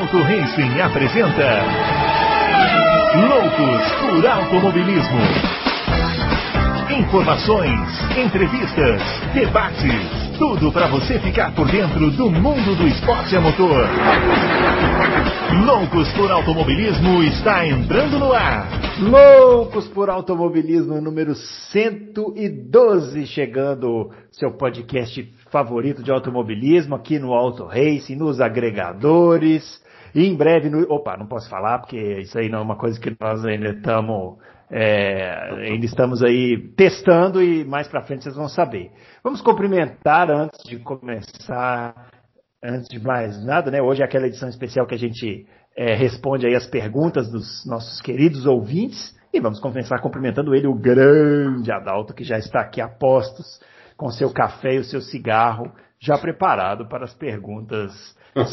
Auto Racing apresenta Loucos por Automobilismo. Informações, entrevistas, debates, tudo para você ficar por dentro do mundo do esporte a motor. Loucos por Automobilismo está entrando no ar. Loucos por Automobilismo número 112 chegando, seu podcast favorito de automobilismo aqui no Auto Racing, nos agregadores. E em breve, no, opa, não posso falar porque isso aí não é uma coisa que nós ainda estamos é, ainda estamos aí testando e mais para frente vocês vão saber. Vamos cumprimentar antes de começar, antes de mais nada, né? Hoje é aquela edição especial que a gente é, responde aí as perguntas dos nossos queridos ouvintes e vamos começar cumprimentando ele, o grande Adalto, que já está aqui a postos com seu café e o seu cigarro, já preparado para as perguntas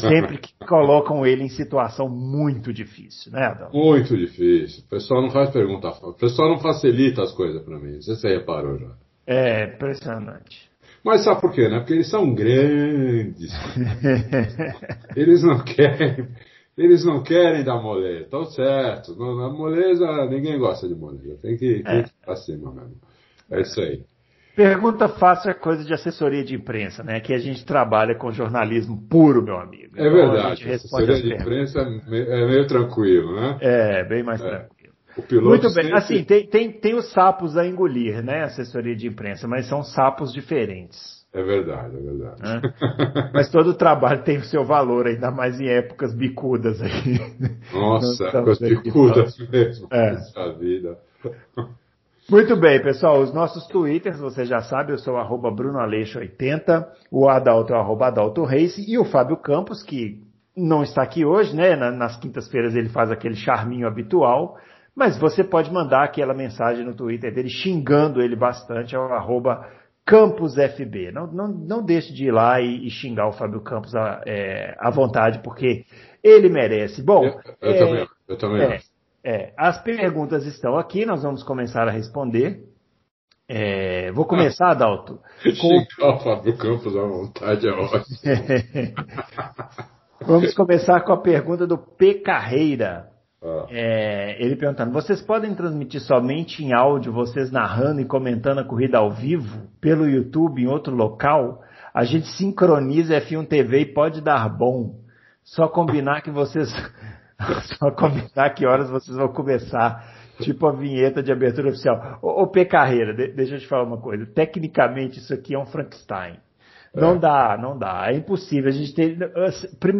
sempre que colocam ele em situação muito difícil, né, Adão? Muito difícil. O pessoal não faz pergunta, o pessoal não facilita as coisas para mim. Você se reparou já? É, impressionante. Mas sabe por quê, né? Porque eles são grandes. eles não querem, eles não querem dar moleza. Estão certo. Na moleza, ninguém gosta de moleza. Tem que, tem que ir pra cima mesmo. É isso aí. Pergunta fácil é coisa de assessoria de imprensa, né? Que a gente trabalha com jornalismo puro, meu amigo. É então, verdade. A assessoria de imprensa é meio tranquilo, né? É, bem mais é. tranquilo. Muito bem. Sempre... Assim, tem, tem, tem os sapos a engolir, né? Assessoria de imprensa, mas são sapos diferentes. É verdade, é verdade. É? Mas todo o trabalho tem o seu valor, ainda mais em épocas bicudas aí. Nossa, épocas bicudas mesmo. É. Essa vida. Muito bem, pessoal. Os nossos twitters, você já sabe, eu sou arroba brunoaleixo80, o Adalto é o arroba Adalto Race e o Fábio Campos, que não está aqui hoje, né? Nas quintas-feiras ele faz aquele charminho habitual, mas você pode mandar aquela mensagem no Twitter dele xingando ele bastante, é o arroba CampusFB. Não, não, não deixe de ir lá e, e xingar o Fábio Campos à, é, à vontade, porque ele merece. Bom, eu, eu é, também, eu também é, é, as perguntas estão aqui, nós vamos começar a responder. É, vou começar, Adalto. Com... o Fábio Campos à vontade é ótimo. vamos começar com a pergunta do P. Carreira. Ah. É, ele perguntando: vocês podem transmitir somente em áudio, vocês narrando e comentando a corrida ao vivo, pelo YouTube em outro local? A gente sincroniza F1 TV e pode dar bom. Só combinar que vocês Só combinar que horas vocês vão começar. Tipo a vinheta de abertura oficial. Ô, ô P. Carreira, de, deixa eu te falar uma coisa. Tecnicamente isso aqui é um Frankenstein. Não é. dá, não dá. É impossível. A gente tem,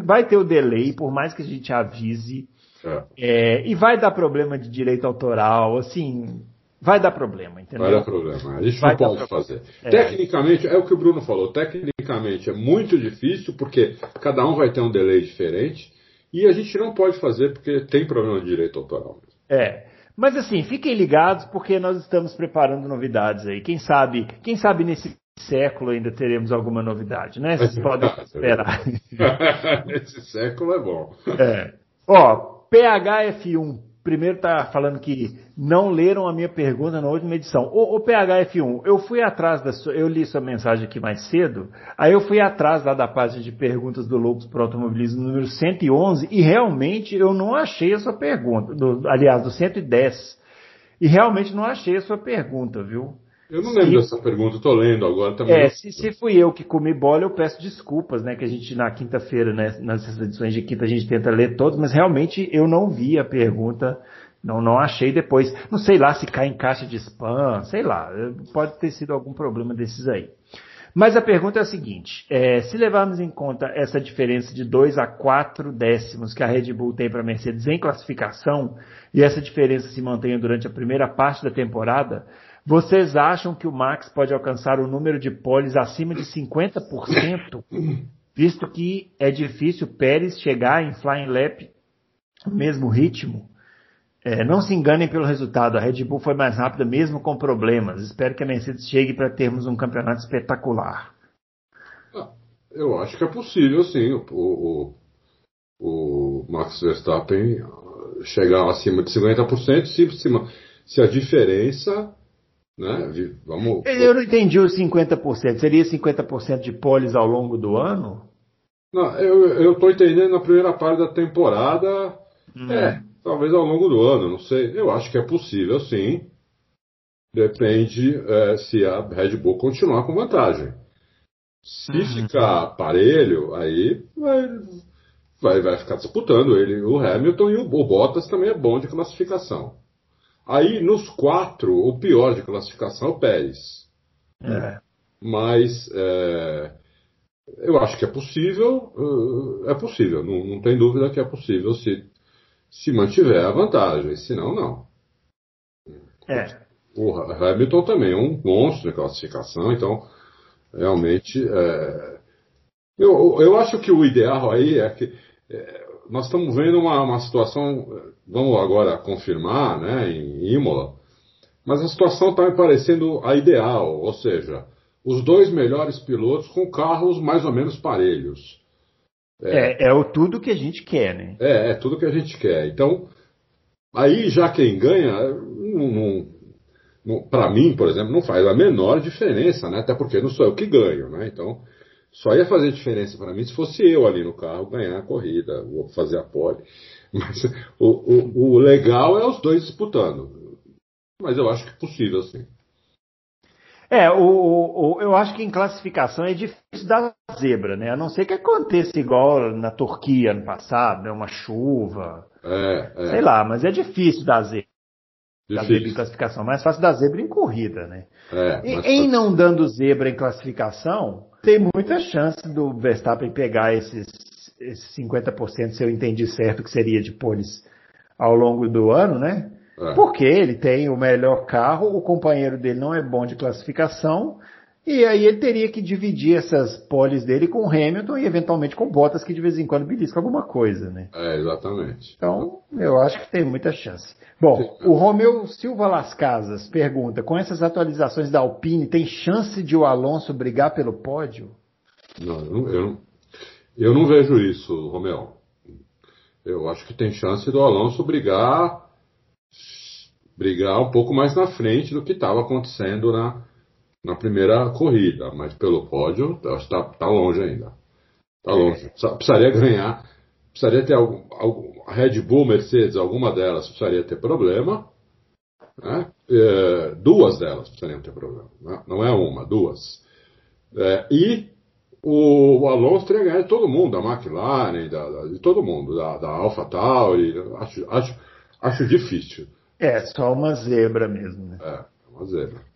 vai ter o delay, por mais que a gente avise. É. É, e vai dar problema de direito autoral, assim, vai dar problema, entendeu? Vai dar problema. A gente vai não pode fazer. É. Tecnicamente, é o que o Bruno falou, tecnicamente é muito difícil, porque cada um vai ter um delay diferente. E a gente não pode fazer porque tem problema de direito autoral. É. Mas assim, fiquem ligados porque nós estamos preparando novidades aí. Quem sabe, quem sabe nesse século ainda teremos alguma novidade, né? Vocês podem esperar. Nesse século é bom. É. Ó, PHF1 primeiro está falando que não leram a minha pergunta na última edição. O, o PHF1, eu fui atrás da sua, eu li sua mensagem aqui mais cedo, aí eu fui atrás lá da página de perguntas do Lobos para Automobilismo número 111 e realmente eu não achei a sua pergunta, do, aliás, do 110. E realmente não achei a sua pergunta, viu? Eu não lembro se, dessa pergunta, estou lendo agora também. É, se, se fui eu que comi bola, eu peço desculpas, né? Que a gente na quinta-feira, né, nas edições de quinta, a gente tenta ler todos, mas realmente eu não vi a pergunta, não, não achei depois. Não sei lá se cai em caixa de spam, sei lá, pode ter sido algum problema desses aí. Mas a pergunta é a seguinte: é, se levarmos em conta essa diferença de 2 a 4 décimos que a Red Bull tem para a Mercedes em classificação, e essa diferença se mantenha durante a primeira parte da temporada, vocês acham que o Max pode alcançar o número de poles acima de 50%, visto que é difícil Pérez chegar em flying lap no mesmo ritmo? É, não se enganem pelo resultado, a Red Bull foi mais rápida mesmo com problemas. Espero que a Mercedes chegue para termos um campeonato espetacular. Ah, eu acho que é possível, sim, o, o, o Max Verstappen chegar acima de 50%, se, se a diferença né? Vamos... Eu não entendi os 50%. Seria 50% de poles ao longo do ano? Não, eu estou entendendo na primeira parte da temporada. Hum. É, talvez ao longo do ano, não sei. Eu acho que é possível, sim. Depende é, se a Red Bull continuar com vantagem. Se uhum. ficar parelho, aí vai, vai, vai ficar disputando ele, o Hamilton e o, o Bottas também é bom de classificação. Aí, nos quatro, o pior de classificação é o Pérez. É. Mas é, eu acho que é possível, é possível, não, não tem dúvida que é possível se, se mantiver a vantagem, senão não. É. O Hamilton também é um monstro de classificação, então realmente é, eu, eu acho que o ideal aí é que é, nós estamos vendo uma, uma situação, vamos agora confirmar, né, em Imola, mas a situação está me parecendo a ideal, ou seja, os dois melhores pilotos com carros mais ou menos parelhos. É, é, é o tudo que a gente quer, né? É, é tudo que a gente quer. Então, aí já quem ganha, não, não, para mim, por exemplo, não faz a menor diferença, né? Até porque não sou eu que ganho, né? Então, só ia fazer diferença para mim se fosse eu ali no carro ganhar a corrida, ou fazer a pole. Mas o, o, o legal é os dois disputando. Mas eu acho que é possível, sim. É, o, o, eu acho que em classificação é difícil dar zebra, né? A não ser que aconteça igual na Turquia ano passado, né? Uma chuva. É, é. Sei lá, mas é difícil dar zebra. Difícil. Dar zebra em classificação. Mais fácil dar zebra em corrida, né? É, e, em não dando zebra em classificação, tem muita chance do Verstappen pegar esses, esses 50%, se eu entendi certo, que seria de poles ao longo do ano, né? É. Porque ele tem o melhor carro, o companheiro dele não é bom de classificação, e aí ele teria que dividir essas poles dele com o Hamilton e eventualmente com Bottas, que de vez em quando belisca alguma coisa, né? É, exatamente. Então, eu acho que tem muita chance. Bom, o Romeu Silva Las Casas pergunta: com essas atualizações da Alpine, tem chance de o Alonso brigar pelo pódio? Não, eu não, eu, eu não vejo isso, Romeu. Eu acho que tem chance do Alonso brigar brigar um pouco mais na frente do que estava acontecendo na, na primeira corrida, mas pelo pódio está tá longe ainda. Está longe. Precisaria ganhar, precisaria ter algum, algum, Red Bull, Mercedes, alguma delas precisaria ter problema. Né? É, duas delas precisariam ter problema. Né? Não é uma, duas. É, e o, o, Alonso teria ganhado de todo mundo, da McLaren, da, da, de todo mundo, da, da AlphaTauri. Acho, acho, acho difícil. É, só uma zebra mesmo, né? É, uma zebra.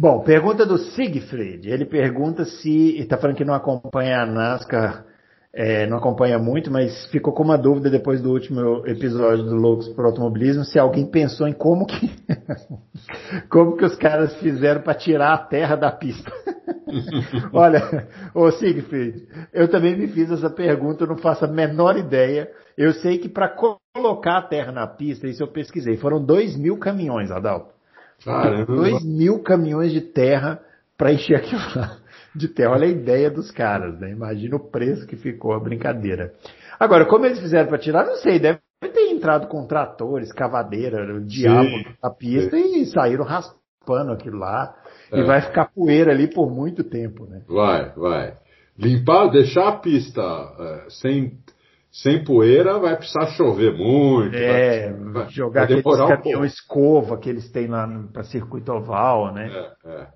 Bom, pergunta do Siegfried. Ele pergunta se. Está falando que não acompanha a NASCAR, é, não acompanha muito, mas ficou com uma dúvida depois do último episódio do Loucos por Automobilismo se alguém pensou em como que. como que os caras fizeram para tirar a terra da pista. Olha, ô Siegfried, eu também me fiz essa pergunta, eu não faço a menor ideia. Eu sei que para colocar a terra na pista, isso eu pesquisei, foram dois mil caminhões, Adalto. Caramba. Dois mil caminhões de terra para encher aquilo lá de terra. Olha a ideia dos caras, né? Imagina o preço que ficou a brincadeira. Agora, como eles fizeram para tirar, não sei, deve ter entrado com tratores, cavadeira, o diabo Sim. na pista Sim. e saíram raspando aquilo lá. É. E vai ficar poeira ali por muito tempo, né? Vai, vai. Limpar, deixar a pista é, sem sem poeira vai precisar chover muito. É, vai, jogar vai aqueles caminhão um escova que eles têm lá para circuito oval, né? É, é.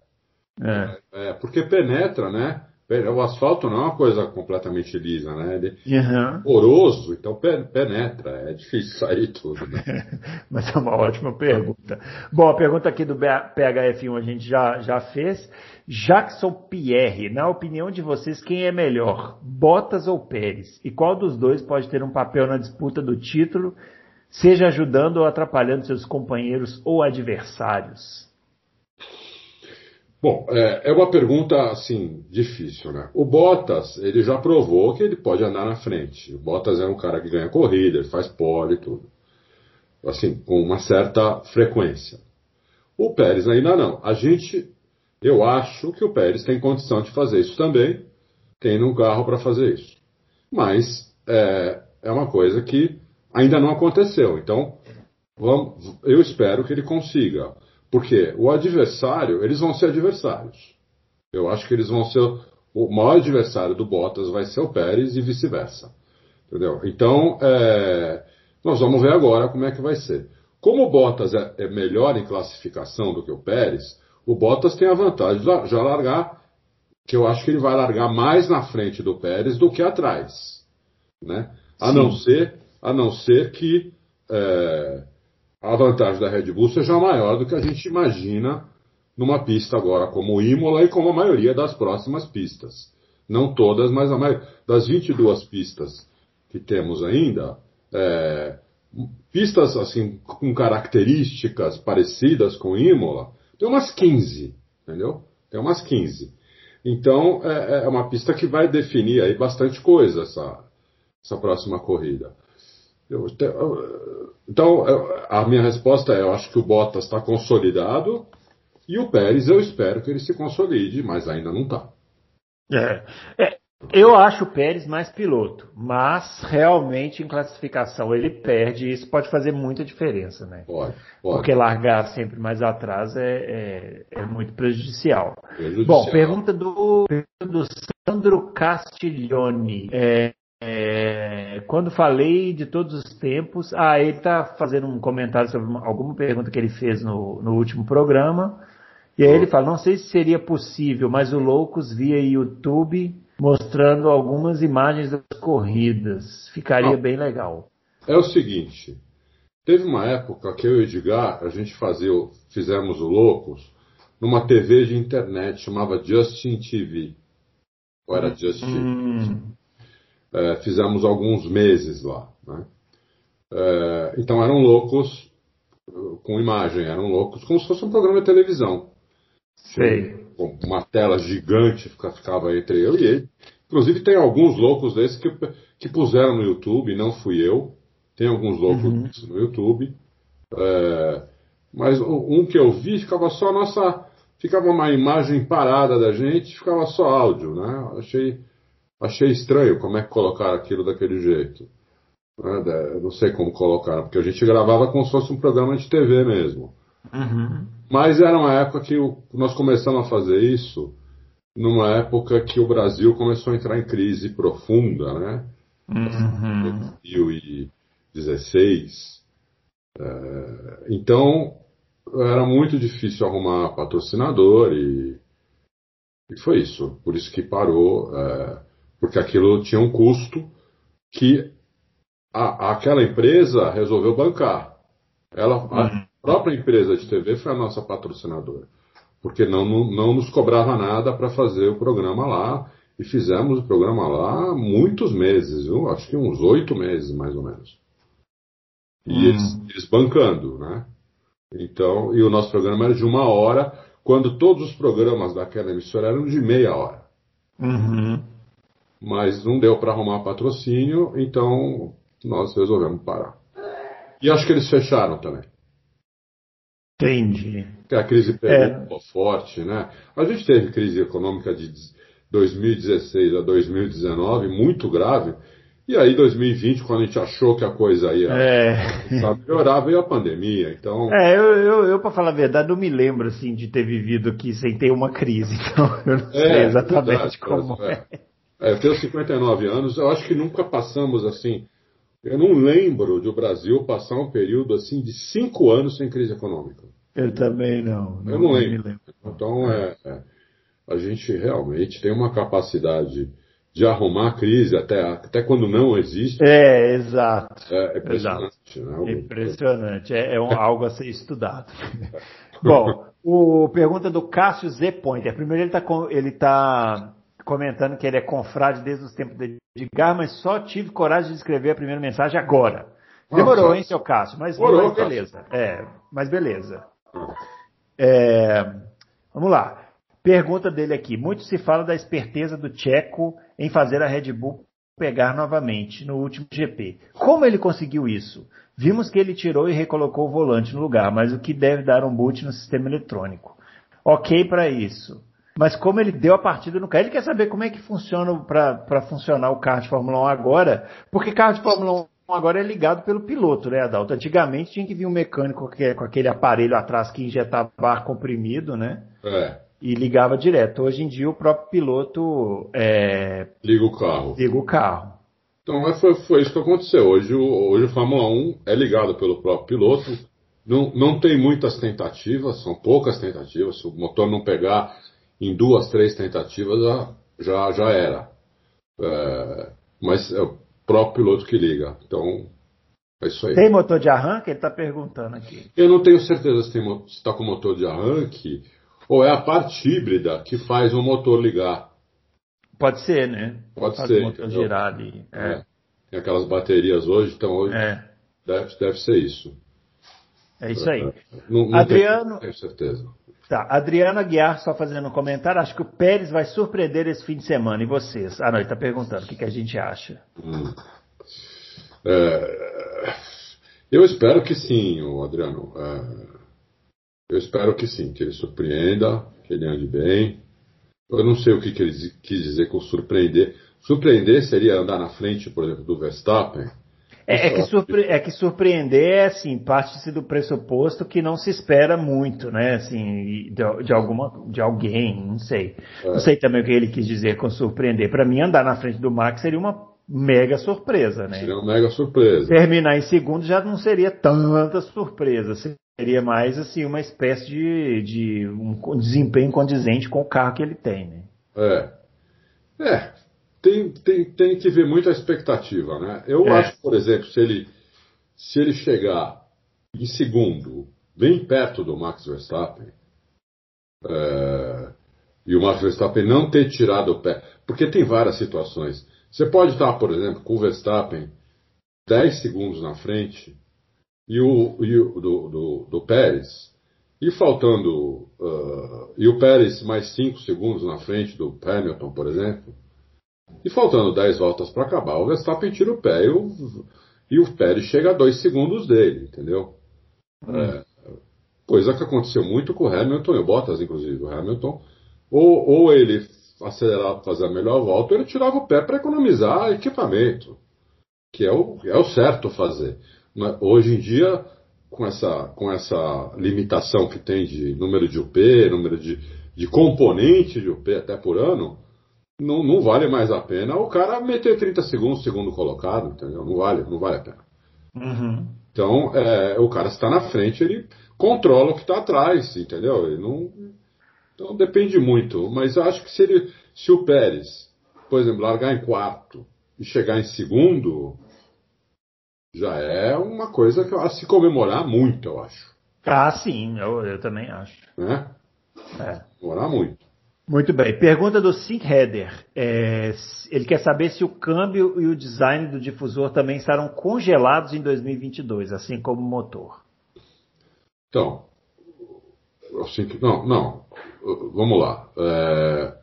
É. é, porque penetra, né? O asfalto não é uma coisa completamente lisa, né? Ele uhum. é poroso, então penetra, é difícil sair tudo. Né? Mas é uma ótima pergunta. Bom, a pergunta aqui do PHF1 a gente já, já fez. Jackson Pierre, na opinião de vocês, quem é melhor, Bottas ou Pérez? E qual dos dois pode ter um papel na disputa do título, seja ajudando ou atrapalhando seus companheiros ou adversários? Bom, é, é, uma pergunta assim difícil, né? O Bottas ele já provou que ele pode andar na frente. O Bottas é um cara que ganha corrida, ele faz pole e tudo, assim com uma certa frequência. O Pérez ainda não. A gente, eu acho que o Pérez tem condição de fazer isso também, tendo um carro para fazer isso. Mas é, é uma coisa que ainda não aconteceu. Então, vamos, eu espero que ele consiga. Porque o adversário, eles vão ser adversários. Eu acho que eles vão ser o maior adversário do Bottas vai ser o Pérez e vice-versa. Entendeu? Então, é, nós vamos ver agora como é que vai ser. Como o Bottas é, é, melhor em classificação do que o Pérez, o Bottas tem a vantagem de já largar, que eu acho que ele vai largar mais na frente do Pérez do que atrás. Né? A, não ser, a não ser que é, a vantagem da Red Bull seja maior do que a gente imagina numa pista agora como o Imola e como a maioria das próximas pistas. Não todas, mas a maioria. Das 22 pistas que temos ainda, é, pistas assim com características parecidas com Imola, tem umas 15, entendeu? Tem umas 15. Então é, é uma pista que vai definir aí bastante coisa essa, essa próxima corrida. Eu, então a minha resposta é, eu acho que o Bottas está consolidado e o Pérez eu espero que ele se consolide, mas ainda não está. É, é, eu acho o Pérez mais piloto, mas realmente em classificação ele perde e isso pode fazer muita diferença, né? Pode, pode. Porque largar sempre mais atrás é, é, é muito prejudicial. prejudicial. Bom, pergunta do, do Sandro Castiglione. É, é, quando falei de todos os tempos, ah, ele está fazendo um comentário sobre uma, alguma pergunta que ele fez no, no último programa. E aí ele fala, não sei se seria possível, mas o Loucos via YouTube mostrando algumas imagens das corridas. Ficaria bem legal. É o seguinte, teve uma época que eu e o Edgar, a gente fazia, fizemos o Loucos numa TV de internet, chamava Justin TV. Ou era Justin hum. é, fizemos alguns meses lá. Né? É, então eram loucos com imagem, eram loucos como se fosse um programa de televisão. Sei. Uma tela gigante ficava entre eu e ele. Inclusive tem alguns loucos desses que, que puseram no YouTube, não fui eu. Tem alguns loucos uhum. no YouTube. É, mas um que eu vi ficava só nossa. Ficava uma imagem parada da gente, ficava só áudio, né? Achei, achei estranho como é que colocaram aquilo daquele jeito. Né? Não sei como colocaram, porque a gente gravava como se fosse um programa de TV mesmo. Uhum. Mas era uma época que nós começamos a fazer isso, numa época que o Brasil começou a entrar em crise profunda, né? Uhum. 2016. É, então, era muito difícil arrumar patrocinador e, e foi isso. Por isso que parou, é, porque aquilo tinha um custo que a, aquela empresa resolveu bancar. Ela, uhum própria empresa de TV foi a nossa patrocinadora, porque não, não, nos cobrava nada para fazer o programa lá, e fizemos o programa lá muitos meses, viu? acho que uns oito meses mais ou menos. E hum. eles, eles bancando, né? Então, e o nosso programa era de uma hora, quando todos os programas daquela emissora eram de meia hora. Uhum. Mas não deu para arrumar patrocínio, então nós resolvemos parar. E acho que eles fecharam também. Entendi. Que a crise pegou é. forte, né? A gente teve crise econômica de 2016 a 2019 muito grave. E aí, 2020, quando a gente achou que a coisa ia é. melhorar, veio a pandemia. Então. É, eu, eu, eu para falar a verdade, não me lembro assim de ter vivido aqui sem ter uma crise. Então, eu não é, sei exatamente verdade, como é. é. é. Eu tenho 59 anos, eu acho que nunca passamos assim. Eu não lembro de o Brasil passar um período assim de cinco anos sem crise econômica. Eu também não. não eu não lembro. lembro. Então, é, é, a gente realmente tem uma capacidade de arrumar a crise até, até quando não existe. É, exato. É, é impressionante. Exato. Né? Impressionante. É, é um, algo a ser estudado. Bom, o pergunta do Cássio Z. Pointer. Primeiro ele está ele tá comentando que ele é confrade desde os tempos de Edgar, mas só tive coragem de escrever a primeira mensagem agora. Demorou, Nossa. hein, seu Cássio? Mas, mas beleza. É, mas beleza. É, vamos lá. Pergunta dele aqui. Muito se fala da esperteza do Tcheco em fazer a Red Bull pegar novamente no último GP. Como ele conseguiu isso? Vimos que ele tirou e recolocou o volante no lugar, mas o que deve dar um boot no sistema eletrônico. Ok para isso. Mas como ele deu a partida no carro, ele quer saber como é que funciona para funcionar o carro de Fórmula 1 agora, porque carro de Fórmula 1 agora é ligado pelo piloto, né, Adalto? Antigamente tinha que vir um mecânico com aquele aparelho atrás que injetava ar comprimido, né? É. e ligava direto. Hoje em dia o próprio piloto é, liga o carro. Liga o carro. Então é, foi, foi isso que aconteceu. Hoje, hoje o Fórmula 1 é ligado pelo próprio piloto. Não, não tem muitas tentativas, são poucas tentativas. Se o motor não pegar em duas, três tentativas, já, já, já era. É, mas é o próprio piloto que liga. Então, é isso aí. Tem motor de arranque? Ele está perguntando aqui. Eu não tenho certeza se está com motor de arranque ou é a parte híbrida que faz o motor ligar. Pode ser, né? Pode faz ser. O motor girar ali. É. É. Tem aquelas baterias hoje, então hoje é. deve, deve ser isso. É isso aí. Não, não Adriano. Tenho, tenho certeza. Tá, Adriano Aguiar só fazendo um comentário, acho que o Pérez vai surpreender esse fim de semana. E vocês? Ah, não, ele está perguntando o que, que, a gente acha. Hum. É, eu espero que sim, Adriano. É, eu espero que sim, que ele surpreenda, que ele ande bem. Eu não sei o que, que ele quis dizer com surpreender. Surpreender seria andar na frente, por exemplo, do Verstappen. É, é, que, surpre é que surpreender é assim, parte-se do pressuposto que não se espera muito, né? Assim, de, de alguma, de alguém, não sei. É. Não sei também o que ele quis dizer com surpreender. Para mim, andar na frente do Max seria uma mega surpresa, né? Seria uma mega surpresa. Terminar em segundo já não seria tanta surpresa. Seria mais assim uma espécie de, de um desempenho condizente com o carro que ele tem, né? É. É. Tem, tem, tem que ver muito a expectativa, né? Eu é. acho, por exemplo, se ele, se ele chegar em segundo, bem perto do Max Verstappen, é, e o Max Verstappen não ter tirado o pé, porque tem várias situações. Você pode estar, por exemplo, com o Verstappen 10 segundos na frente e o, e o do, do, do, Pérez, e faltando. Uh, e o Pérez mais 5 segundos na frente do Hamilton, por exemplo, e faltando 10 voltas para acabar, o Verstappen tira o pé e o, e o Pérez chega a 2 segundos dele, entendeu? Hum. É, coisa que aconteceu muito com o Hamilton e o Bottas, inclusive. O Hamilton, ou, ou ele acelerava para fazer a melhor volta, ele tirava o pé para economizar equipamento, que é o, é o certo fazer. Hoje em dia, com essa, com essa limitação que tem de número de UP, número de, de componente de UP até por ano, não, não vale mais a pena o cara meter 30 segundos segundo colocado, entendeu? Não vale, não vale a pena. Uhum. Então, é, o cara está na frente, ele controla o que está atrás, entendeu? Ele não, então depende muito. Mas eu acho que se, ele, se o Pérez, por exemplo, largar em quarto e chegar em segundo, já é uma coisa que a se comemorar muito, eu acho. Ah, sim, eu, eu também acho. Né? É. Comemorar muito. Muito bem. Pergunta do Sync Header. É, ele quer saber se o câmbio e o design do difusor também estarão congelados em 2022, assim como o motor. Então, assim que não, não. Vamos lá. É,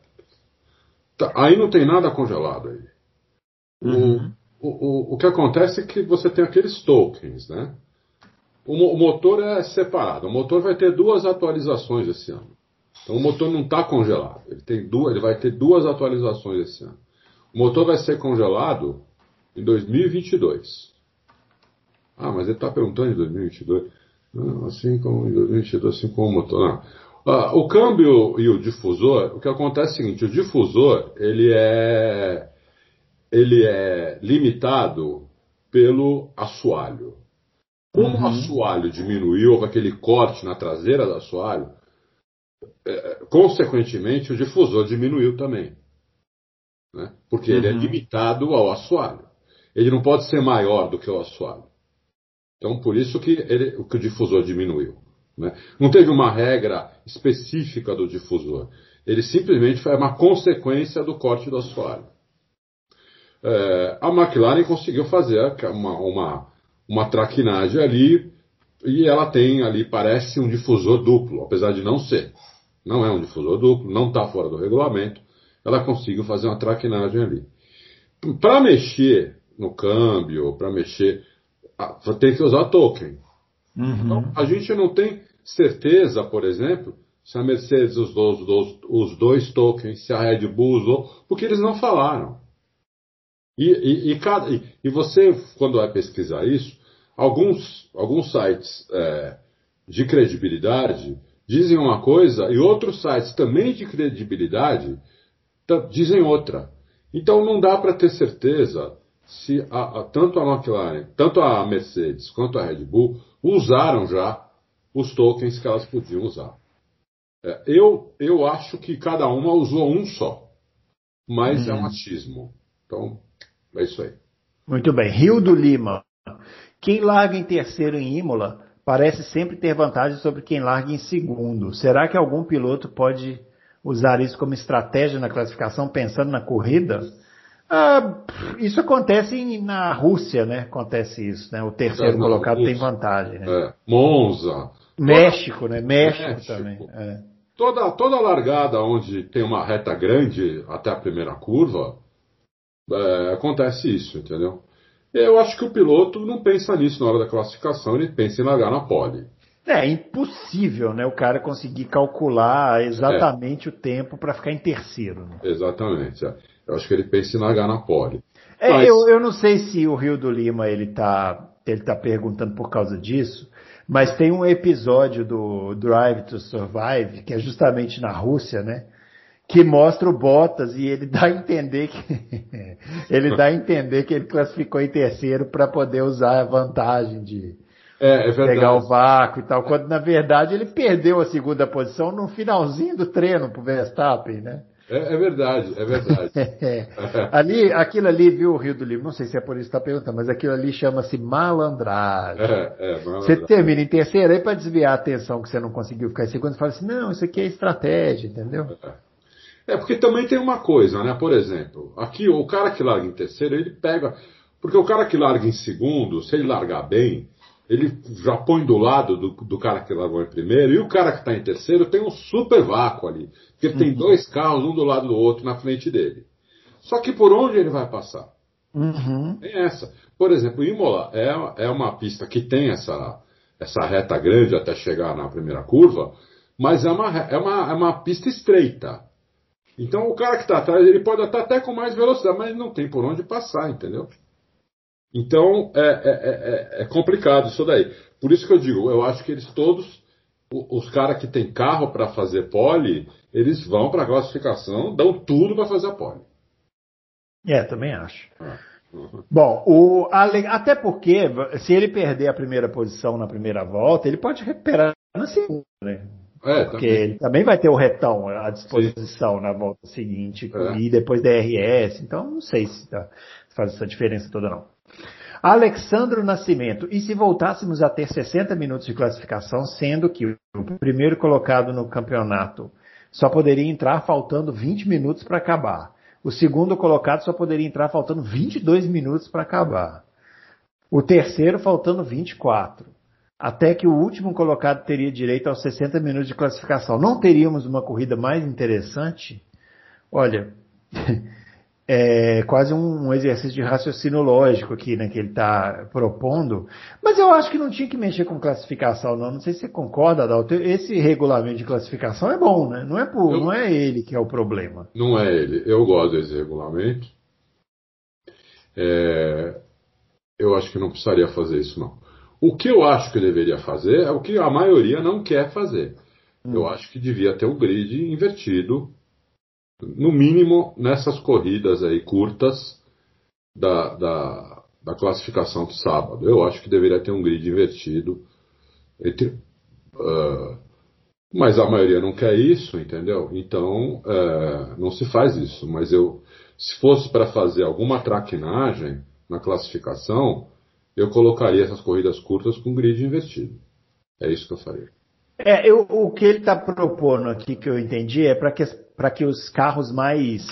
tá, aí não tem nada congelado aí. Uhum. O, o, o, que acontece é que você tem aqueles tokens, né? O, o, motor é separado. O motor vai ter duas atualizações esse ano. Então o motor não está congelado. Ele, tem duas, ele vai ter duas atualizações esse ano. O motor vai ser congelado em 2022. Ah, mas ele está perguntando em 2022. Não, assim como em 2022, assim como o motor. Não. Ah, o câmbio e o difusor, o que acontece é o seguinte, o difusor, ele é, ele é limitado pelo assoalho. Como uhum. o assoalho diminuiu, houve aquele corte na traseira do assoalho, consequentemente o difusor diminuiu também. Né? Porque uhum. ele é uhum. limitado ao assoalho. Ele não pode ser maior do que o assoalho. Então, por isso que, ele, que o difusor diminuiu. Né? Não teve uma regra específica do difusor. Ele simplesmente foi uma consequência do corte do assoalho. É, a McLaren conseguiu fazer uma, uma, uma traquinagem ali e ela tem ali, parece um difusor duplo, apesar de não ser. Não é um difusor duplo, não está fora do regulamento. Ela conseguiu fazer uma traquinagem ali. Para mexer no câmbio, para mexer, tem que usar token. Uhum. Então, a gente não tem certeza, por exemplo, se a Mercedes usou os dois, os dois tokens, se a Red Bull usou, porque eles não falaram. E, e, e, cada, e, e você, quando vai pesquisar isso, alguns, alguns sites é, de credibilidade dizem uma coisa e outros sites também de credibilidade dizem outra. Então não dá para ter certeza se a, a, tanto a McLaren, tanto a Mercedes quanto a Red Bull usaram já os tokens que elas podiam usar. É, eu, eu acho que cada uma usou um só, mas é um uhum. achismo. Então, é isso aí. Muito bem. Rio do Lima. Quem larga em terceiro em Imola parece sempre ter vantagem sobre quem larga em segundo. Será que algum piloto pode usar isso como estratégia na classificação, pensando na corrida? Ah, isso acontece na Rússia, né? Acontece isso, né? O terceiro colocado tem vantagem. Né? É. Monza. México, né? México, México. também. É. Toda, toda largada onde tem uma reta grande até a primeira curva, é, acontece isso, entendeu? Eu acho que o piloto não pensa nisso na hora da classificação, ele pensa em largar na pole. É, impossível, né? O cara conseguir calcular exatamente é. o tempo para ficar em terceiro. Né? Exatamente. É. Eu acho que ele pensa em largar na pole. É, Mas... eu, eu não sei se o Rio do Lima ele tá, ele tá perguntando por causa disso, mas tem um episódio do Drive to Survive, que é justamente na Rússia, né? Que mostra o Bottas e ele dá a entender que ele dá a entender que ele classificou em terceiro para poder usar a vantagem de, é, é pegar o vácuo e tal, quando na verdade ele perdeu a segunda posição no finalzinho do treino pro Verstappen, né? É, é verdade, é verdade. ali, aquilo ali, viu, o Rio do Livro, não sei se é por isso que está perguntando, mas aquilo ali chama-se malandragem. É, é, malandragem. Você termina em terceiro aí para desviar a atenção que você não conseguiu ficar em segundo, você fala assim, não, isso aqui é estratégia, entendeu? É. é, porque também tem uma coisa, né? Por exemplo, aqui o cara que larga em terceiro, ele pega. Porque o cara que larga em segundo, se ele largar bem, ele já põe do lado do, do cara que largou em primeiro, e o cara que está em terceiro tem um super vácuo ali. Porque uhum. tem dois carros, um do lado do outro, na frente dele. Só que por onde ele vai passar? Uhum. Tem essa. Por exemplo, Imola é, é uma pista que tem essa, essa reta grande até chegar na primeira curva, mas é uma, é uma, é uma pista estreita. Então o cara que está atrás, ele pode estar até com mais velocidade, mas não tem por onde passar, entendeu? Então é, é, é, é, complicado isso daí. Por isso que eu digo, eu acho que eles todos, os caras que tem carro para fazer pole, eles vão para a classificação, dão tudo para fazer a pole. É, também acho. Ah, uhum. Bom, o, até porque se ele perder a primeira posição na primeira volta, ele pode recuperar na segunda, né? É, porque também. ele também vai ter o retão à disposição Sim. na volta seguinte é. e depois da RS, então não sei se tá, faz essa diferença toda não. Alexandro Nascimento. E se voltássemos a ter 60 minutos de classificação, sendo que o primeiro colocado no campeonato só poderia entrar faltando 20 minutos para acabar. O segundo colocado só poderia entrar faltando 22 minutos para acabar. O terceiro faltando 24. Até que o último colocado teria direito aos 60 minutos de classificação. Não teríamos uma corrida mais interessante? Olha, é quase um, exercício de raciocínio lógico aqui, né, que ele está propondo. Mas eu acho que não tinha que mexer com classificação, não. Não sei se você concorda, Adalto. Esse regulamento de classificação é bom, né? Não é, por, eu, não é ele que é o problema. Não é ele. Eu gosto desse regulamento. É, eu acho que não precisaria fazer isso, não. O que eu acho que deveria fazer é o que a maioria não quer fazer. Hum. Eu acho que devia ter o grid invertido no mínimo nessas corridas aí curtas da, da, da classificação do sábado. Eu acho que deveria ter um grid invertido. Entre, uh, mas a maioria não quer isso, entendeu? Então uh, não se faz isso. Mas eu, se fosse para fazer alguma traquinagem na classificação, eu colocaria essas corridas curtas com grid invertido. É isso que eu faria. É, eu, o que ele está propondo aqui, que eu entendi, é para que, que os carros mais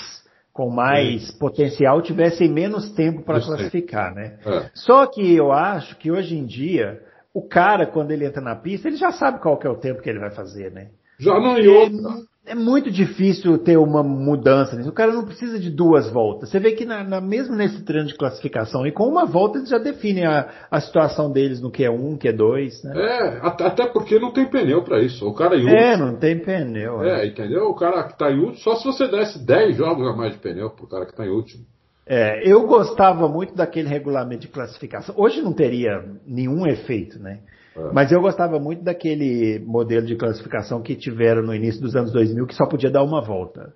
com mais potencial tivessem menos tempo para classificar, né? É. Só que eu acho que hoje em dia o cara quando ele entra na pista ele já sabe qual que é o tempo que ele vai fazer, né? Já não e outra é muito difícil ter uma mudança nisso. O cara não precisa de duas voltas. Você vê que na, na mesmo nesse treino de classificação, e com uma volta eles já definem a, a situação deles no Q1, Q2, né? É, até porque não tem pneu para isso. O cara em É, não tem pneu. É, é, entendeu? O cara que tá em último, só se você desse 10 jogos a mais de pneu pro cara que tá em último. É, eu gostava muito daquele regulamento de classificação. Hoje não teria nenhum efeito, né? É. Mas eu gostava muito daquele modelo de classificação que tiveram no início dos anos 2000, que só podia dar uma volta.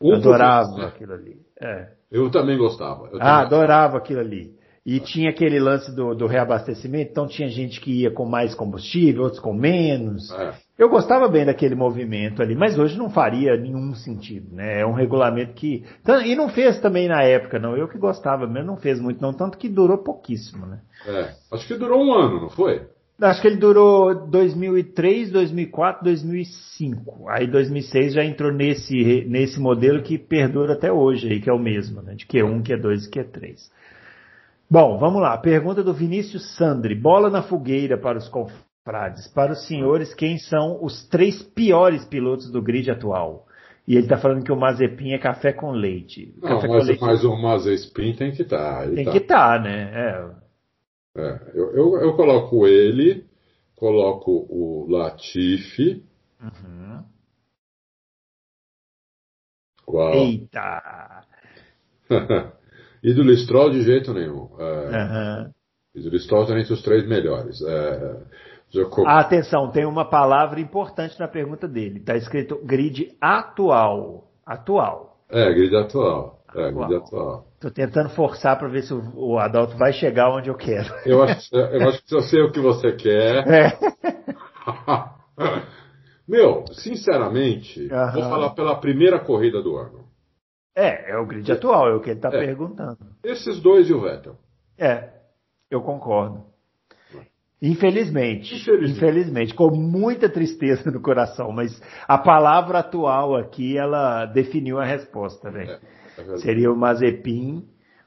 Um adorava aquilo ali. É. Eu também gostava. Eu ah, adorava aquilo ali. E tinha aquele lance do, do, reabastecimento, então tinha gente que ia com mais combustível, outros com menos. É. Eu gostava bem daquele movimento ali, mas hoje não faria nenhum sentido, né? É um regulamento que. E não fez também na época, não. Eu que gostava mesmo, não fez muito, não, tanto que durou pouquíssimo, né? É. Acho que durou um ano, não foi? Acho que ele durou 2003, 2004, 2005. Aí 2006 já entrou nesse, nesse modelo que perdura até hoje, aí, que é o mesmo, né? De Q1, Q2 e Q3. Bom, vamos lá. Pergunta do Vinícius Sandri. Bola na fogueira para os confrades. Para os senhores, quem são os três piores pilotos do grid atual? E ele está falando que o Mazepin é café com leite. Não, café mas, com leite. mas o Mazepin tem que estar. Tá, tem tá. que estar, tá, né? É. é eu, eu, eu, coloco ele, coloco o Latifi. Uhum. Qual? Eita! E do Listrol de jeito nenhum. É, uhum. E do Listrol está entre os três melhores. É, ah, atenção, tem uma palavra importante na pergunta dele. Está escrito grid atual. Atual. É, grid atual. É, atual. grid atual. Tô tentando forçar para ver se o, Adalto vai chegar onde eu quero. Eu acho, eu acho que eu sei o que você quer. É. Meu, sinceramente, uhum. vou falar pela primeira corrida do ano. É, é o grid atual, é o que ele está é. perguntando. Esses dois e o Vettel. É, eu concordo. Infelizmente, infelizmente, infelizmente, com muita tristeza no coração, mas a palavra atual aqui, ela definiu a resposta? É, é Seria o Mazepin,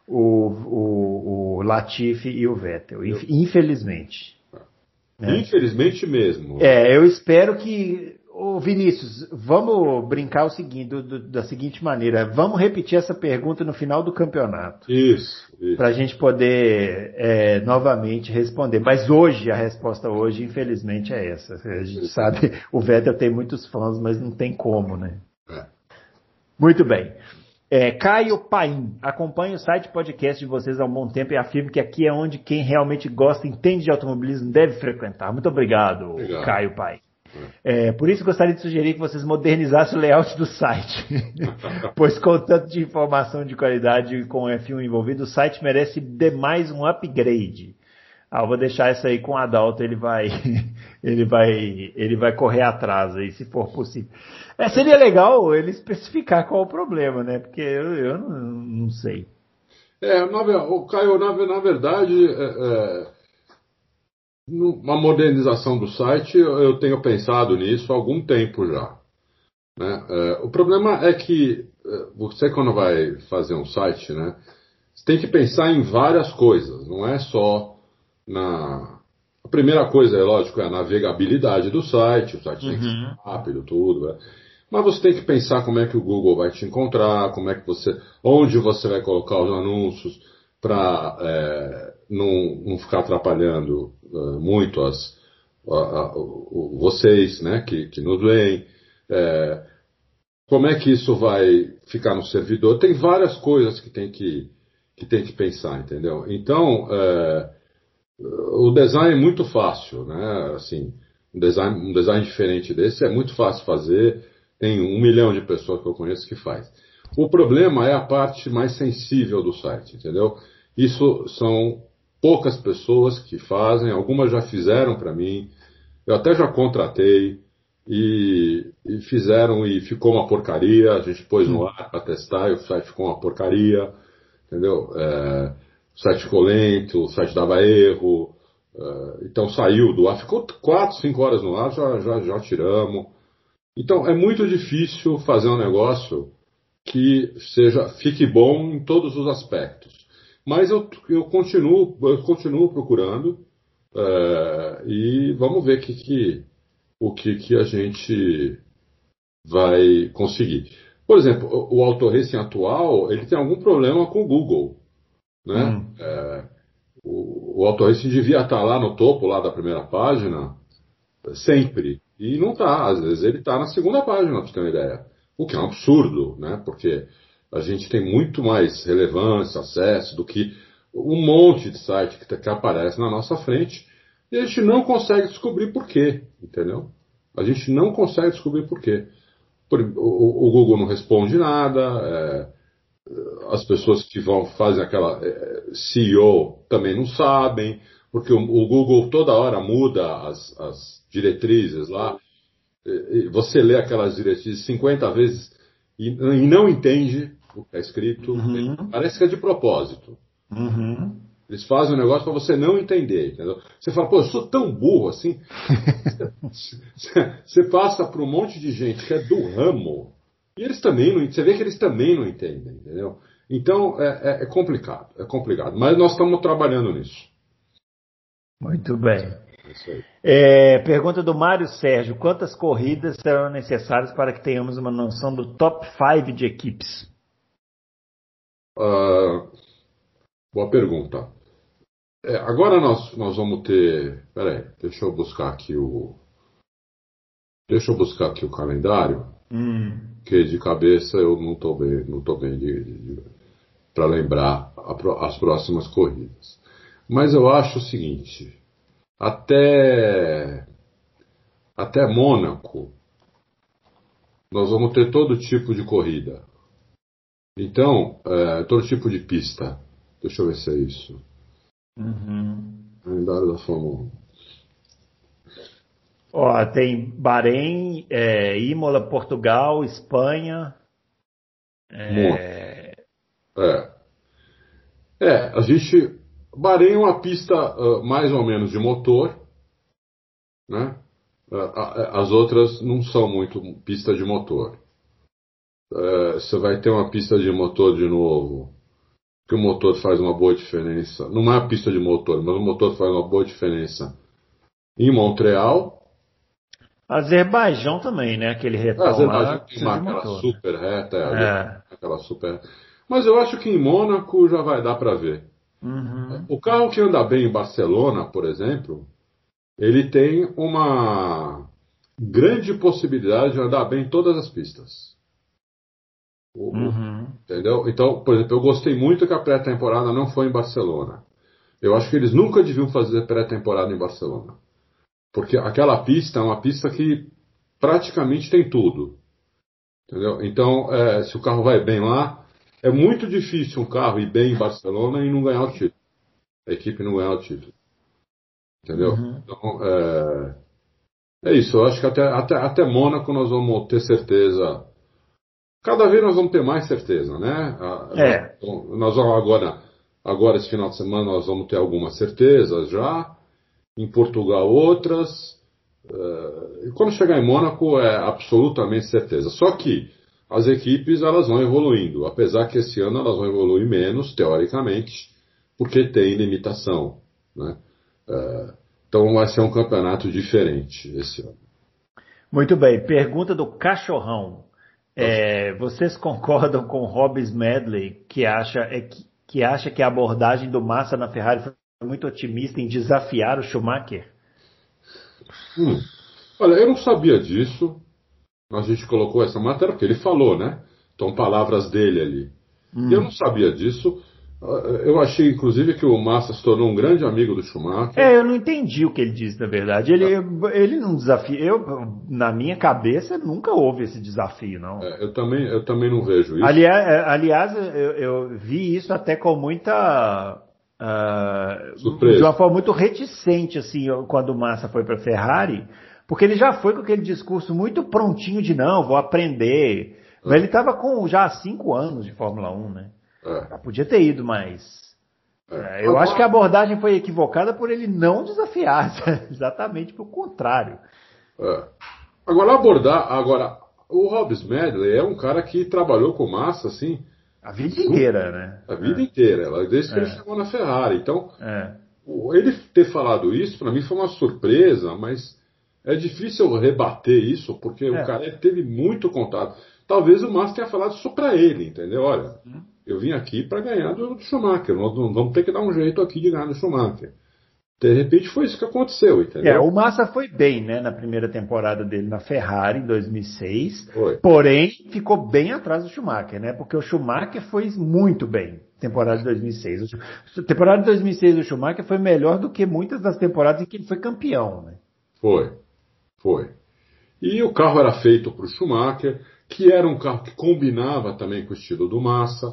o, o, o Latifi e o Vettel. Infelizmente. Né? Infelizmente mesmo. É, eu espero que Ô Vinícius, vamos brincar o seguinte, do, do, da seguinte maneira. Vamos repetir essa pergunta no final do campeonato. Isso. isso. Para a gente poder é, novamente responder. Mas hoje, a resposta hoje, infelizmente, é essa. A gente isso. sabe, o Vettel tem muitos fãs, mas não tem como, né? É. Muito bem. É, Caio Paim, acompanho o site podcast de vocês há um bom tempo e afirmo que aqui é onde quem realmente gosta, entende de automobilismo, deve frequentar. Muito obrigado, obrigado. Caio Paim. É, por isso gostaria de sugerir que vocês modernizassem o layout do site, pois com tanto de informação de qualidade com o F1 envolvido, o site merece demais um upgrade. Ah, vou deixar isso aí com o Adalto, ele vai, ele vai, ele vai correr atrás aí, se for possível. É, seria legal ele especificar qual o problema, né? Porque eu, eu não, não sei. É, na, o Caio, na, na verdade, é, é uma modernização do site, eu tenho pensado nisso há algum tempo já. Né? É, o problema é que é, você, quando vai fazer um site, né, você tem que pensar em várias coisas, não é só na. A primeira coisa, é lógico, é a navegabilidade do site, o site uhum. tem que ser uhum. rápido, tudo. Né? Mas você tem que pensar como é que o Google vai te encontrar, como é que você. onde você vai colocar os anúncios para é, não, não ficar atrapalhando uh, muito as, a, a, vocês né, que, que nos veem. É, como é que isso vai ficar no servidor? Tem várias coisas que tem que, que, tem que pensar, entendeu? Então, é, o design é muito fácil, né? Assim, um design, um design diferente desse é muito fácil fazer. Tem um milhão de pessoas que eu conheço que faz. O problema é a parte mais sensível do site, entendeu? Isso são poucas pessoas que fazem, algumas já fizeram para mim, eu até já contratei e, e, fizeram e ficou uma porcaria, a gente pôs no ar para testar e o site ficou uma porcaria, entendeu? É, o site ficou lento, o site dava erro, é, então saiu do ar, ficou 4, 5 horas no ar, já, já, já tiramos. Então é muito difícil fazer um negócio que seja fique bom em todos os aspectos. Mas eu, eu, continuo, eu continuo procurando é, e vamos ver que, que, o que, que a gente vai conseguir. Por exemplo, o Auto Racing atual ele tem algum problema com o Google. Né? Hum. É, o, o Auto Racing devia estar lá no topo lá da primeira página sempre. E não está. Às vezes ele está na segunda página, para você ter uma ideia. O que é um absurdo, né? Porque a gente tem muito mais relevância, acesso do que um monte de site que, que aparece na nossa frente E a gente não consegue descobrir por quê, entendeu? A gente não consegue descobrir por quê. O, o Google não responde nada, é, as pessoas que vão fazem aquela é, CEO também não sabem, porque o, o, Google toda hora muda as, as diretrizes lá. Você lê aquelas diretrizes 50 vezes e, e não entende o que é escrito. Uhum. Parece que é de propósito. Uhum. Eles fazem um negócio para você não entender, entendeu? Você fala, pô, eu sou tão burro assim. você passa para um monte de gente que é do ramo e eles também não, você vê que eles também não entendem, entendeu? Então é, é, é complicado, é complicado. Mas nós estamos trabalhando nisso. Muito bem. É, pergunta do Mário Sérgio: quantas corridas serão necessárias para que tenhamos uma noção do top 5 de equipes? Uh, boa pergunta. É, agora nós, nós vamos ter. Peraí, deixa eu buscar aqui o. Deixa eu buscar aqui o calendário. Hum. Que de cabeça eu não estou bem, não tô bem de, de, de para lembrar a, as próximas corridas. Mas eu acho o seguinte: até até Mônaco nós vamos ter todo tipo de corrida. Então, é, todo tipo de pista. Deixa eu ver se é isso. Uhum. Calendário da Fórmula 1. Ó, tem Bahrein, é, Imola, Portugal, Espanha. É... é. É, a gente. Bahrein é uma pista uh, mais ou menos de motor, né? As outras não são muito pista de motor. Uh, você vai ter uma pista de motor de novo que o motor faz uma boa diferença. Não é a pista de motor, mas o motor faz uma boa diferença em Montreal. Azerbaijão também, né? Aquele retão Azerbaijão tem uma, aquela super reta, é. é. aquela super. Mas eu acho que em Mônaco já vai dar para ver. Uhum. O carro que anda bem em Barcelona, por exemplo, ele tem uma grande possibilidade de andar bem em todas as pistas. Uhum. Entendeu? Então, por exemplo, eu gostei muito que a pré-temporada não foi em Barcelona. Eu acho que eles nunca deviam fazer pré-temporada em Barcelona. Porque aquela pista é uma pista que praticamente tem tudo. Entendeu? Então, é, se o carro vai bem lá, é muito difícil um carro ir bem em Barcelona e não ganhar o título. A equipe não ganhar o título. Entendeu? Uhum. Então, é, é isso. Eu acho que até, até, até Mônaco nós vamos ter certeza cada vez nós vamos ter mais certeza, né? É. Nós vamos agora, agora esse final de semana nós vamos ter algumas certezas já. Em Portugal outras. Uh, e quando chegar em Mônaco é absolutamente certeza. Só que as equipes elas vão evoluindo, apesar que esse ano elas vão evoluir menos teoricamente, porque tem limitação, né? Uh, então vai ser um campeonato diferente esse ano. Muito bem. Pergunta do Cachorrão. É, vocês concordam com o Robbins Medley, que acha, é, que, que acha que a abordagem do Massa na Ferrari foi muito otimista em desafiar o Schumacher? Hum. Olha, eu não sabia disso. A gente colocou essa matéria porque ele falou, né? Então, palavras dele ali. Hum. Eu não sabia disso. Eu achei, inclusive, que o Massa se tornou um grande amigo do Schumacher. É, eu não entendi o que ele disse, na verdade. Ele, ele não desafia. Eu, na minha cabeça, nunca houve esse desafio, não. É, eu, também, eu também não vejo isso. Aliás, é, aliás eu, eu vi isso até com muita. Uh, de uma forma muito reticente, assim, quando o Massa foi para a Ferrari, porque ele já foi com aquele discurso muito prontinho de não, vou aprender. Mas ele estava com já cinco anos de Fórmula 1, né? É. Podia ter ido, mas. É. eu acho que a abordagem foi equivocada por ele não desafiar, exatamente pelo contrário. É. Agora, abordar. Agora, o Hobbs Medley é um cara que trabalhou com massa, assim. A vida inteira, né? A vida inteira, desde que ele é. chegou na Ferrari. Então, ele ter falado isso, para mim foi uma surpresa, mas é difícil rebater isso, porque o cara teve muito contato. Talvez o Massa tenha falado isso para ele, entendeu? Olha, hum eu vim aqui para ganhar do, do Schumacher. Nós vamos ter que dar um jeito aqui de ganhar do Schumacher. De repente foi isso que aconteceu, entendeu? É, o Massa foi bem, né, na primeira temporada dele na Ferrari, em 2006. Foi. Porém, ficou bem atrás do Schumacher, né? Porque o Schumacher foi muito bem. temporada de 2006. A temporada de 2006 do Schumacher foi melhor do que muitas das temporadas em que ele foi campeão, né? Foi, foi. E o carro era feito para o Schumacher, que era um carro que combinava também com o estilo do Massa.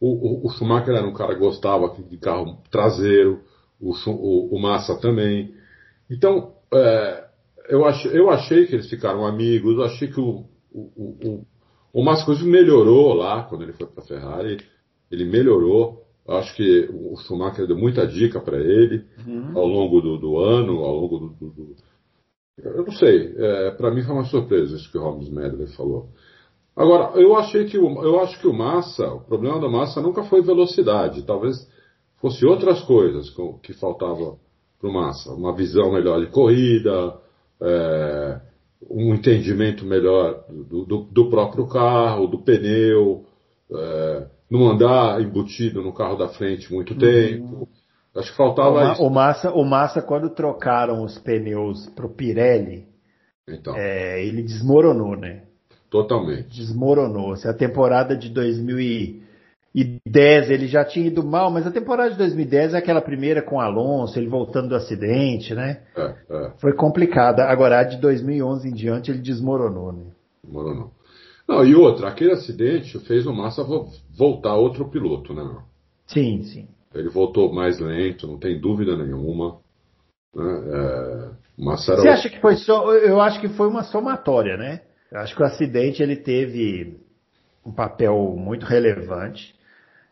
O, o, o Schumacher era um cara que gostava de carro traseiro, o, o, o Massa também. Então, é, eu, ach, eu achei que eles ficaram amigos, eu achei que o, o, o, o Massa melhorou lá quando ele foi para a Ferrari ele melhorou. Acho que o Schumacher deu muita dica para ele uhum. ao longo do, do, ano, ao longo do. do, do... eu não sei, é, para mim foi uma surpresa isso que o Holmes Medley falou. Agora, eu achei que o, eu acho que o Massa, o problema da Massa nunca foi velocidade, talvez fosse outras coisas que faltava para o Massa, uma visão melhor de corrida, é, um entendimento melhor do, do, do, próprio carro, do pneu. É, não andar embutido no carro da frente muito uhum. tempo. Acho que faltava o, isso. O Massa, o Massa, quando trocaram os pneus pro Pirelli, então. É, ele desmoronou, né? Totalmente. Desmoronou. Se a temporada de 2010 ele já tinha ido mal, mas a temporada de 2010 é aquela primeira com Alonso, ele voltando do acidente, né? É, é. Foi complicada. Agora, a de 2011 em diante, ele desmoronou, né? Desmoronou. Não, e outra, aquele acidente fez o Massa voltar outro piloto, né? Sim, sim. Ele voltou mais lento, não tem dúvida nenhuma. Né? É, Massa era Você acha que foi só? Eu acho que foi uma somatória, né? Eu acho que o acidente ele teve um papel muito relevante,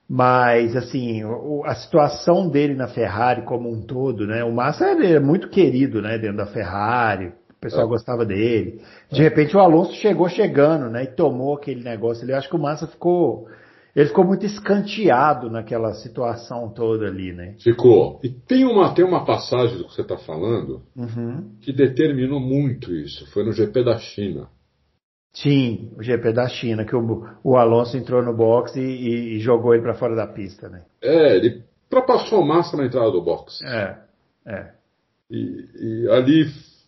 mas assim a situação dele na Ferrari como um todo, né? O Massa é muito querido, né? Dentro da Ferrari, pessoal é. gostava dele. De repente o Alonso chegou chegando, né? E tomou aquele negócio ali. Eu acho que o Massa ficou. Ele ficou muito escanteado naquela situação toda ali, né? Ficou. E tem uma, tem uma passagem do que você está falando uhum. que determinou muito isso. Foi no GP da China. Sim, o GP da China, que o, o Alonso entrou no box e, e, e jogou ele para fora da pista, né? É, ele ultrapassou massa na entrada do box. É, é. E, e ali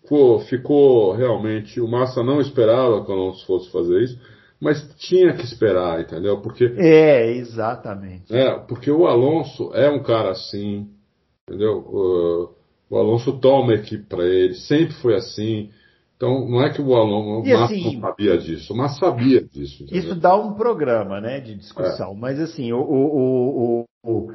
ficou, ficou realmente. O Massa não esperava que o Alonso fosse fazer isso, mas tinha que esperar, entendeu? Porque. É, exatamente. É, porque o Alonso é um cara assim, entendeu? O, o Alonso toma a equipe para ele, sempre foi assim. Então, não é que o Alonso o Massa assim, não sabia disso, o Massa sabia disso. Entendeu? Isso dá um programa, né, de discussão. É. Mas assim, o, o, o,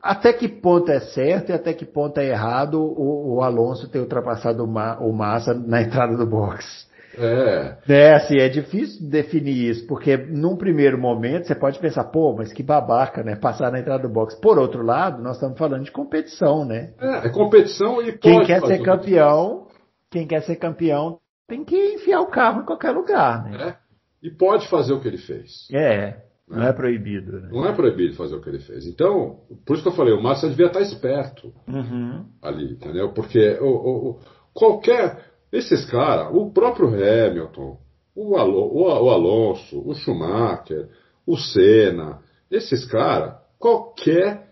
até que ponto é certo e até que ponto é errado o, Alonso ter ultrapassado o, Ma, o Massa na entrada do box. É. É, assim, é difícil definir isso, porque num primeiro momento você pode pensar, pô, mas que babaca, né? Passar na entrada do box. Por outro lado, nós estamos falando de competição, né? É, é competição e Quem quer ser campeão, quem quer ser campeão tem que enfiar o carro em qualquer lugar, né? É. E pode fazer o que ele fez. É. Não é proibido. Né? Não é proibido fazer o que ele fez. Então, por isso que eu falei, o Massa devia estar esperto uhum. ali, entendeu? Porque o, o, qualquer. Esses caras, o próprio Hamilton, o, Alo, o, Alonso, o Schumacher, o Senna, esses caras, qualquer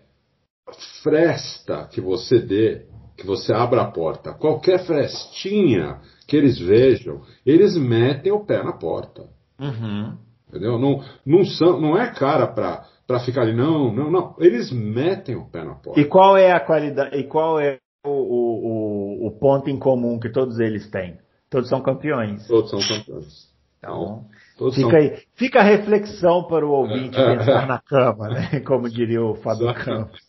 fresta que você dê, que você abra a porta, qualquer frestinha que eles vejam, eles metem o pé na porta. Uhum. Entendeu? Não, não, são, não é cara para para ficar ali, não, não, não. Eles metem o pé na porta. E qual é a qualidade, e qual é o, o, o ponto em comum que todos eles têm? Todos são campeões. Todos são campeões. Então, todos fica, são... aí, fica a reflexão para o ouvinte pensar na cama, né? Como diria o Fábio Campos.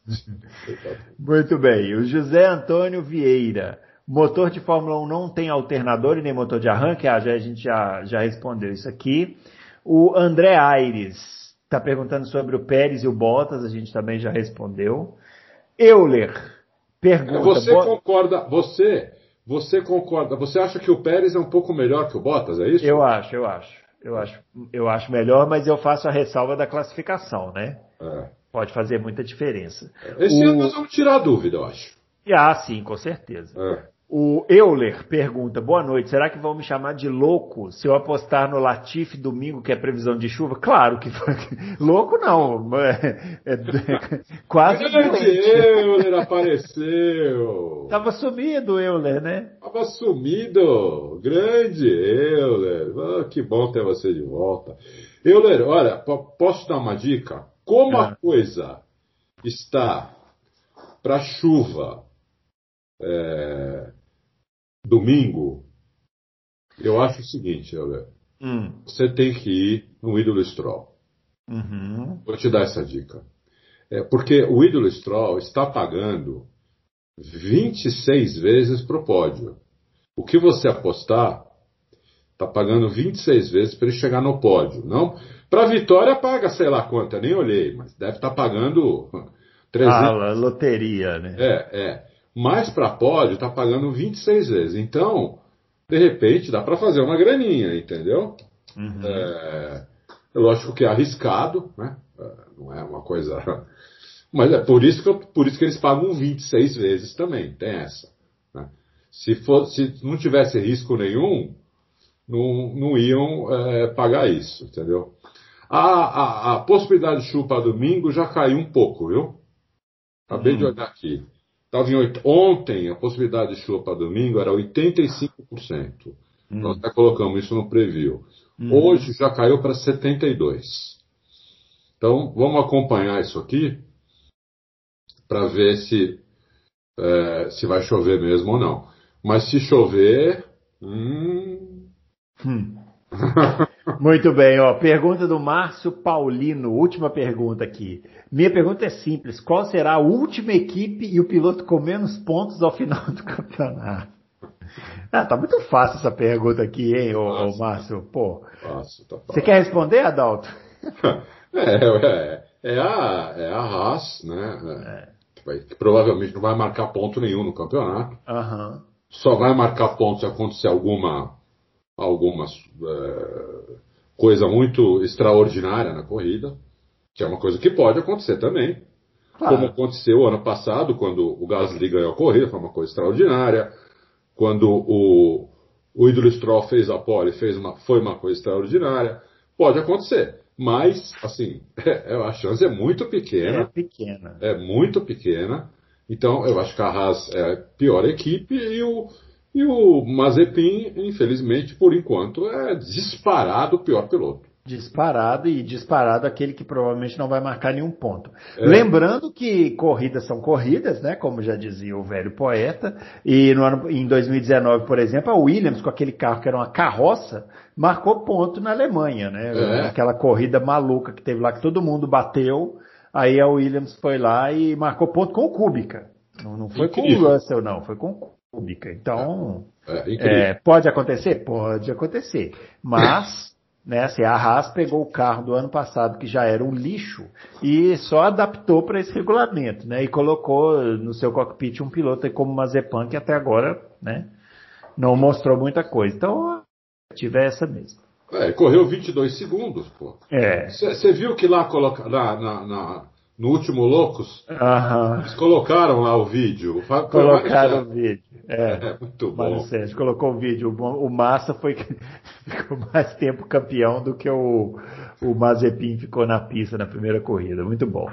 Muito bem. O José Antônio Vieira. Motor de Fórmula 1 não tem alternador e nem motor de arranque? Ah, já, a gente já, já respondeu isso aqui. O André Aires está perguntando sobre o Pérez e o Bottas, a gente também já respondeu. Euler pergunta. Você concorda? Você, você concorda? Você acha que o Pérez é um pouco melhor que o Bottas? É isso? Eu acho, eu acho. Eu acho, eu acho melhor, mas eu faço a ressalva da classificação, né? É. Pode fazer muita diferença. Esse o... ano nós vamos tirar a dúvida, eu acho. Ah, sim, com certeza. É. O Euler pergunta: Boa noite, será que vão me chamar de louco se eu apostar no Latifi domingo, que é previsão de chuva? Claro que louco não. É, é, é quase. Grande Euler apareceu. Tava sumido, Euler, né? Tava sumido. Grande Euler. Oh, que bom ter você de volta. Euler, olha, posso dar uma dica? Como a ah. coisa está para chuva é, domingo, eu acho o seguinte, Léo. Hum. Você tem que ir no ídolo Stroll. Uhum. Vou te dar essa dica. É, porque o ídolo Stroll está pagando 26 vezes para o pódio. O que você apostar, está pagando 26 vezes para ele chegar no pódio. Não, para vitória paga sei lá quanto, eu nem olhei, mas deve estar tá pagando 300. Ah, loteria, né? É, é. Mas para pódio está pagando 26 vezes. Então, de repente, dá para fazer uma graninha, entendeu? Uhum. É, é, lógico que é arriscado, né? É, não é uma coisa. Mas é por isso que, eu, por isso que eles pagam 26 vezes também, tem essa. Né? Se, for, se não tivesse risco nenhum, não, não iam é, pagar isso, entendeu? A, a, a possibilidade de chuva domingo já caiu um pouco, viu? Acabei hum. de olhar aqui. Em, ontem a possibilidade de chuva para domingo era 85%. Hum. Nós até colocamos isso no preview. Hum. Hoje já caiu para 72%. Então vamos acompanhar isso aqui para ver se, é, se vai chover mesmo ou não. Mas se chover. Hum... Hum. Muito bem, ó. Pergunta do Márcio Paulino. Última pergunta aqui. Minha pergunta é simples. Qual será a última equipe e o piloto com menos pontos ao final do campeonato? Ah, tá muito fácil essa pergunta aqui, hein, ô, ô Márcio? Pô. Fácil, tá fácil. Você quer responder, Adalto? é, é, é, a, é a Haas, né? É. Que provavelmente não vai marcar ponto nenhum no campeonato. Uhum. Só vai marcar ponto se acontecer alguma alguma é, coisa muito extraordinária na corrida, que é uma coisa que pode acontecer também. Claro. Como aconteceu ano passado, quando o Gasly ganhou a corrida, foi uma coisa extraordinária. Quando o, o Idol Stroll fez a pole, fez uma, foi uma coisa extraordinária. Pode acontecer. Mas, assim, é, a chance é muito pequena. É pequena. É muito pequena. Então, eu acho que a Haas é a pior equipe e o, e o Mazepin, infelizmente, por enquanto, é disparado o pior piloto. Disparado e disparado aquele que provavelmente não vai marcar nenhum ponto. É. Lembrando que corridas são corridas, né? Como já dizia o velho poeta. E no ano, em 2019, por exemplo, a Williams, com aquele carro que era uma carroça, marcou ponto na Alemanha, né? É. Aquela corrida maluca que teve lá que todo mundo bateu. Aí a Williams foi lá e marcou ponto com o Kubica. Não, não foi Incrível. com o Russell, não, foi com o pública. Então, é, é, pode acontecer? Pode acontecer. Mas, né, assim, a Haas pegou o carro do ano passado, que já era um lixo, e só adaptou para esse regulamento, né? E colocou no seu cockpit um piloto como Mazepan, que até agora, né, não mostrou muita coisa. Então, tive essa mesmo. É, correu 22 segundos, pô. É. Você viu que lá coloca, na, na, na no último Loucos, eles colocaram lá o vídeo. Colocaram o vídeo. É, é muito bom. Sérgio colocou o vídeo. O Massa foi ficou mais tempo campeão do que o, o Mazepin ficou na pista na primeira corrida. Muito bom.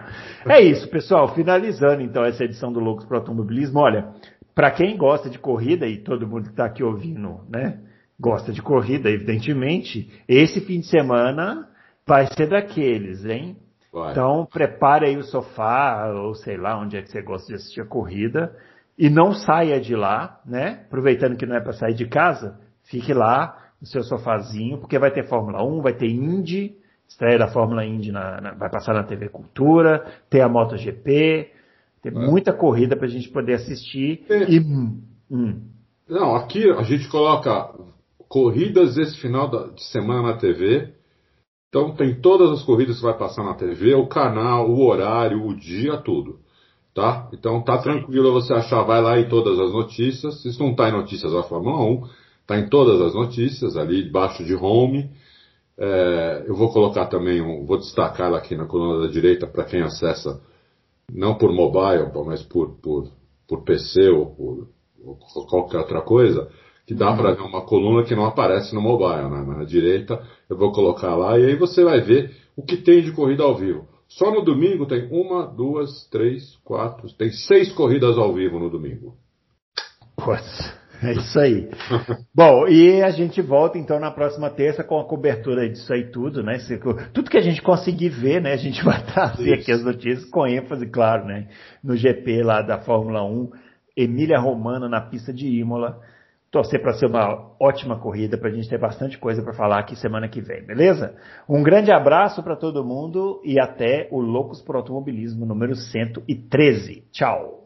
É isso, pessoal. Finalizando então essa edição do Loucos para Automobilismo. Olha, para quem gosta de corrida e todo mundo que está aqui ouvindo, né? Gosta de corrida, evidentemente. Esse fim de semana vai ser daqueles, hein? Vai. Então, prepare aí o sofá, ou sei lá, onde é que você gosta de assistir a corrida, e não saia de lá, né? Aproveitando que não é para sair de casa, fique lá no seu sofazinho, porque vai ter Fórmula 1, vai ter Indy, estreia da Fórmula Indy na, na, vai passar na TV Cultura, tem a MotoGP, tem é. muita corrida para a gente poder assistir. É. E, hum, hum. Não, aqui a gente coloca corridas esse final de semana na TV então tem todas as corridas que vai passar na TV, o canal, o horário, o dia, tudo. Tá? Então tá tranquilo você achar, vai lá em todas as notícias. Isso não está em notícias da Fórmula 1, está em todas as notícias, ali debaixo de home. É, eu vou colocar também, um, vou destacar ela aqui na coluna da direita para quem acessa, não por mobile, mas por, por, por PC ou por ou qualquer outra coisa que dá para ver uma coluna que não aparece no mobile, né? na direita eu vou colocar lá e aí você vai ver o que tem de corrida ao vivo. Só no domingo tem uma, duas, três, quatro, tem seis corridas ao vivo no domingo. Nossa. É isso aí. Bom, e a gente volta então na próxima terça com a cobertura disso aí tudo, né? Tudo que a gente conseguir ver, né? A gente vai trazer isso. aqui as notícias com ênfase, claro, né? No GP lá da Fórmula 1, Emília Romana na pista de Imola. Torcer para ser uma ótima corrida, para a gente ter bastante coisa para falar aqui semana que vem, beleza? Um grande abraço para todo mundo e até o Loucos por Automobilismo número 113. Tchau!